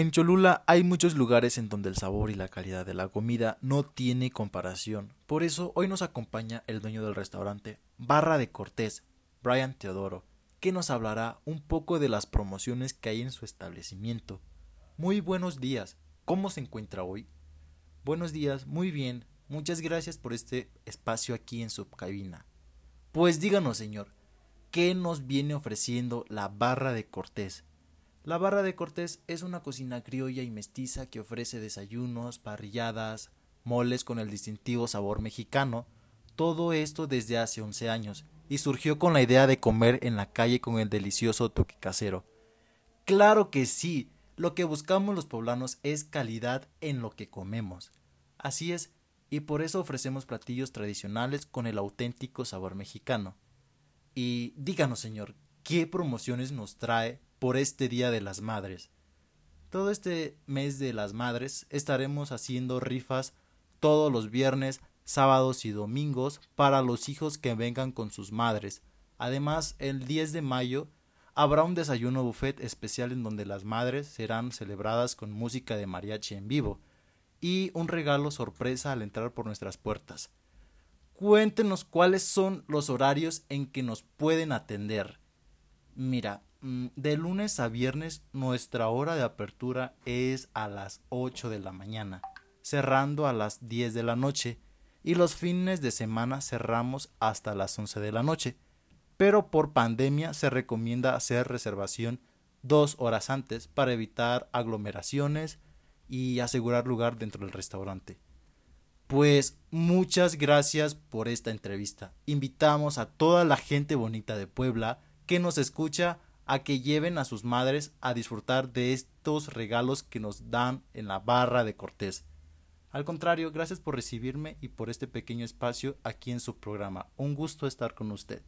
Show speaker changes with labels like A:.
A: En Cholula hay muchos lugares en donde el sabor y la calidad de la comida no tiene comparación. Por eso hoy nos acompaña el dueño del restaurante Barra de Cortés, Brian Teodoro, que nos hablará un poco de las promociones que hay en su establecimiento. Muy buenos días. ¿Cómo se encuentra hoy? Buenos días, muy bien. Muchas gracias por este espacio aquí en su cabina. Pues díganos, señor, ¿qué nos viene ofreciendo la Barra de Cortés? La Barra de Cortés es una cocina criolla y mestiza que ofrece desayunos, parrilladas, moles con el distintivo sabor mexicano, todo esto desde hace 11 años, y surgió con la idea de comer en la calle con el delicioso toque casero. Claro que sí, lo que buscamos los poblanos es calidad en lo que comemos. Así es, y por eso ofrecemos platillos tradicionales con el auténtico sabor mexicano. Y díganos, señor, ¿qué promociones nos trae por este Día de las Madres. Todo este mes de las Madres estaremos haciendo rifas todos los viernes, sábados y domingos para los hijos que vengan con sus madres. Además, el 10 de mayo habrá un desayuno buffet especial en donde las madres serán celebradas con música de mariachi en vivo y un regalo sorpresa al entrar por nuestras puertas. Cuéntenos cuáles son los horarios en que nos pueden atender. Mira, de lunes a viernes nuestra hora de apertura es a las 8 de la mañana, cerrando a las 10 de la noche, y los fines de semana cerramos hasta las 11 de la noche. Pero por pandemia se recomienda hacer reservación dos horas antes para evitar aglomeraciones y asegurar lugar dentro del restaurante. Pues muchas gracias por esta entrevista. Invitamos a toda la gente bonita de Puebla que nos escucha a que lleven a sus madres a disfrutar de estos regalos que nos dan en la barra de Cortés. Al contrario, gracias por recibirme y por este pequeño espacio aquí en su programa. Un gusto estar con usted.